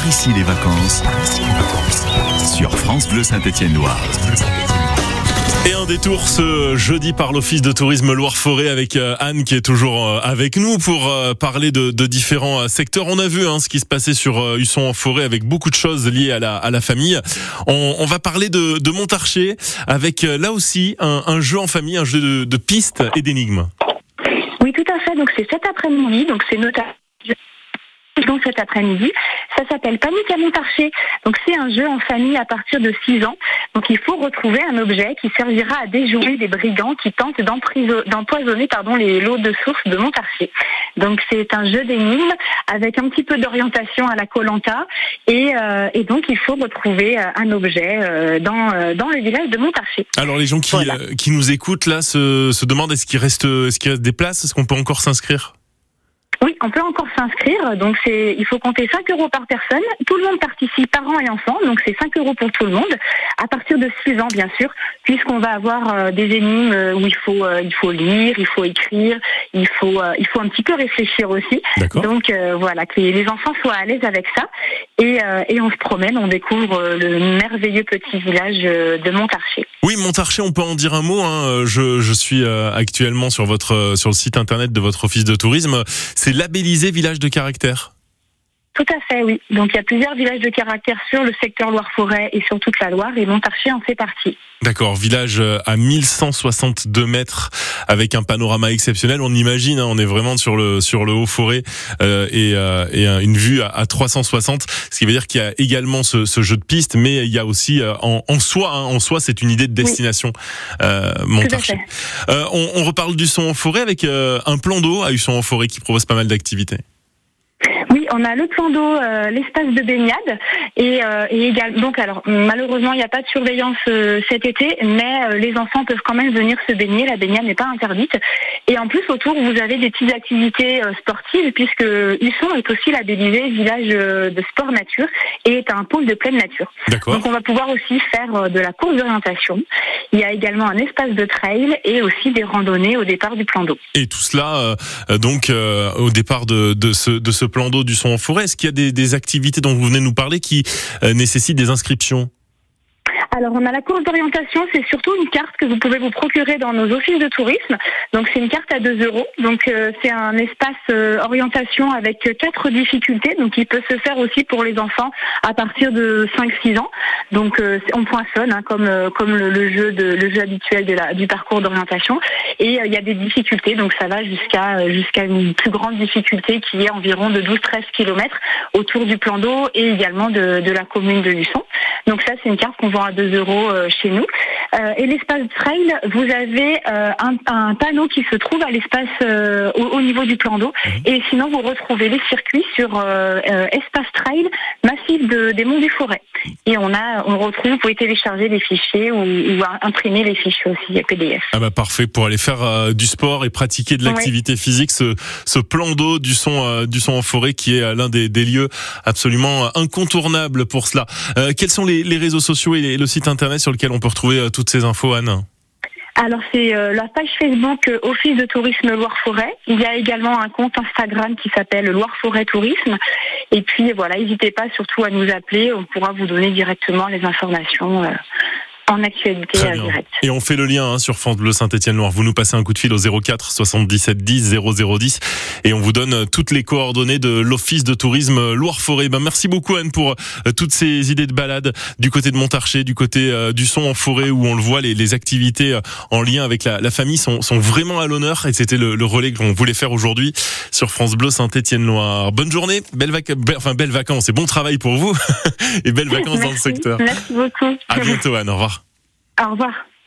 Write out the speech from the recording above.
Par ici les vacances. Sur France Bleu Saint-Étienne-Loire. Et un détour ce jeudi par l'Office de tourisme Loire-Forêt avec euh, Anne qui est toujours euh, avec nous pour euh, parler de, différents secteurs. On a vu hein, ce qui se passait sur Husson en forêt avec beaucoup de choses liées à la, à la famille. On, va parler de, de Montarcher avec là aussi un, jeu en famille, un jeu de, de pistes et d'énigmes. Oui, tout à fait. Donc c'est cet après-midi. Donc c'est notamment donc cet après-midi. S'appelle Panique à Montarcher. Donc c'est un jeu en famille à partir de 6 ans. Donc il faut retrouver un objet qui servira à déjouer des brigands qui tentent d'empoisonner pardon les lots de source de Montarcher. Donc c'est un jeu d'énigmes avec un petit peu d'orientation à la Colanta et, euh, et, donc il faut retrouver euh, un objet euh, dans dans le village de Montarcher. Alors les gens qui qui nous écoutent là se, se demandent est-ce qu'il reste est-ce qu'il reste des places? Est-ce qu'on peut encore s'inscrire? Oui, on peut encore s'inscrire. Donc c'est, il faut compter 5 euros par personne. Tout le monde participe, parents et enfants. Donc c'est 5 euros pour tout le monde. À partir de 6 ans, bien sûr, puisqu'on va avoir euh, des énigmes où il faut, euh, il faut lire, il faut écrire, il faut, euh, il faut un petit peu réfléchir aussi. Donc voilà, que les enfants soient à l'aise avec ça. Et, et on se promène, on découvre le merveilleux petit village de Montarcher. Oui, Montarcher, on peut en dire un mot. Hein. Je, je suis actuellement sur votre, sur le site internet de votre office de tourisme. C'est labellisé village de caractère. Tout à fait, oui. Donc il y a plusieurs villages de caractère sur le secteur Loire-Forêt et sur toute la Loire et Montarcher en fait partie. D'accord, village euh, à 1162 mètres avec un panorama exceptionnel. On imagine, hein, on est vraiment sur le sur le haut forêt euh, et, euh, et, une vue à, 360, ce qui veut dire qu'il y a également ce, ce, jeu de piste, mais il y a aussi en, en, soi, hein, en soi, c'est une idée de destination. Euh, Montarcher. On, on, reparle du son en forêt avec un plan d'eau à Husson en forêt qui propose pas mal d'activités on a le plan d'eau, euh, l'espace de baignade et, euh, et également donc alors malheureusement il n'y a pas de surveillance euh, cet été, mais les enfants peuvent quand même venir se baigner. La baignade n'est pas interdite. Et en plus autour vous avez des petites activités sportives puisque Husson est aussi labellisé village de sport nature et est un pôle de pleine nature. Donc on va pouvoir aussi faire de la course d'orientation. Il y a également un espace de trail et aussi des randonnées au départ du plan d'eau. Et tout cela donc au départ de, de, ce, de ce plan d'eau du son en forêt. Est-ce qu'il y a des, des, activités dont vous venez nous parler qui euh, nécessitent des inscriptions? Alors, on a la course d'orientation, c'est surtout une carte que vous pouvez vous procurer dans nos offices de tourisme. Donc, c'est une carte à 2 euros. Donc, euh, c'est un espace euh, orientation avec quatre difficultés. Donc, il peut se faire aussi pour les enfants à partir de 5-6 ans. Donc, euh, on poinçonne hein, comme comme le, jeu de le jeu habituel de la, du parcours d'orientation. Et il y a des difficultés. Donc, ça va jusqu'à jusqu'à une plus grande difficulté qui est environ de 12-13 km autour du plan d'eau et également de, de la commune de Luçon. Donc, ça, c'est une carte qu'on vend à 2 euros euh, chez nous. Euh, et l'espace trail, vous avez euh, un, panneau qui se trouve à l'espace au, niveau du plan d'eau. Mhm. Et sinon, vous retrouvez les circuits sur espace trail massif de, des monts du forêt. Et on a, on retrouve, vous pouvez télécharger les fichiers ou, imprimer les fichiers aussi PDF. Ah bah parfait pour aller faire du sport et pratiquer de l'activité physique. Ce, ce plan d'eau du son, du son en forêt qui est l'un des, des, lieux absolument incontournables pour cela. quels sont les, les réseaux sociaux et le site internet sur lequel on peut retrouver euh, toutes ces infos, Anne alors c'est euh, la page Facebook euh, Office de tourisme Loire-Forêt. Il y a également un compte Instagram qui s'appelle Loire-Forêt Tourisme. Et puis voilà, n'hésitez pas surtout à nous appeler, on pourra vous donner directement les informations en actualité directe. Et on fait le lien hein, sur France Bleu Saint-Étienne-Loire. Vous nous passez un coup de fil au 04 77 10 0010 et on vous donne euh, toutes les coordonnées de l'Office de tourisme Loire-Forêt. Ben, merci beaucoup Anne pour euh, toutes ces idées de balade du côté de Montarcher, du côté euh, du son en forêt où on le voit, les, les activités en lien avec la, la famille sont, sont, vraiment à l'honneur et c'était le, le, relais qu'on voulait faire aujourd'hui sur France Bleu Saint-Étienne-Loire. Bonne journée, belle, vac enfin, belle vacances et bon travail pour vous et belles vacances dans le secteur. Merci beaucoup. À bientôt Anne, au revoir. Au revoir.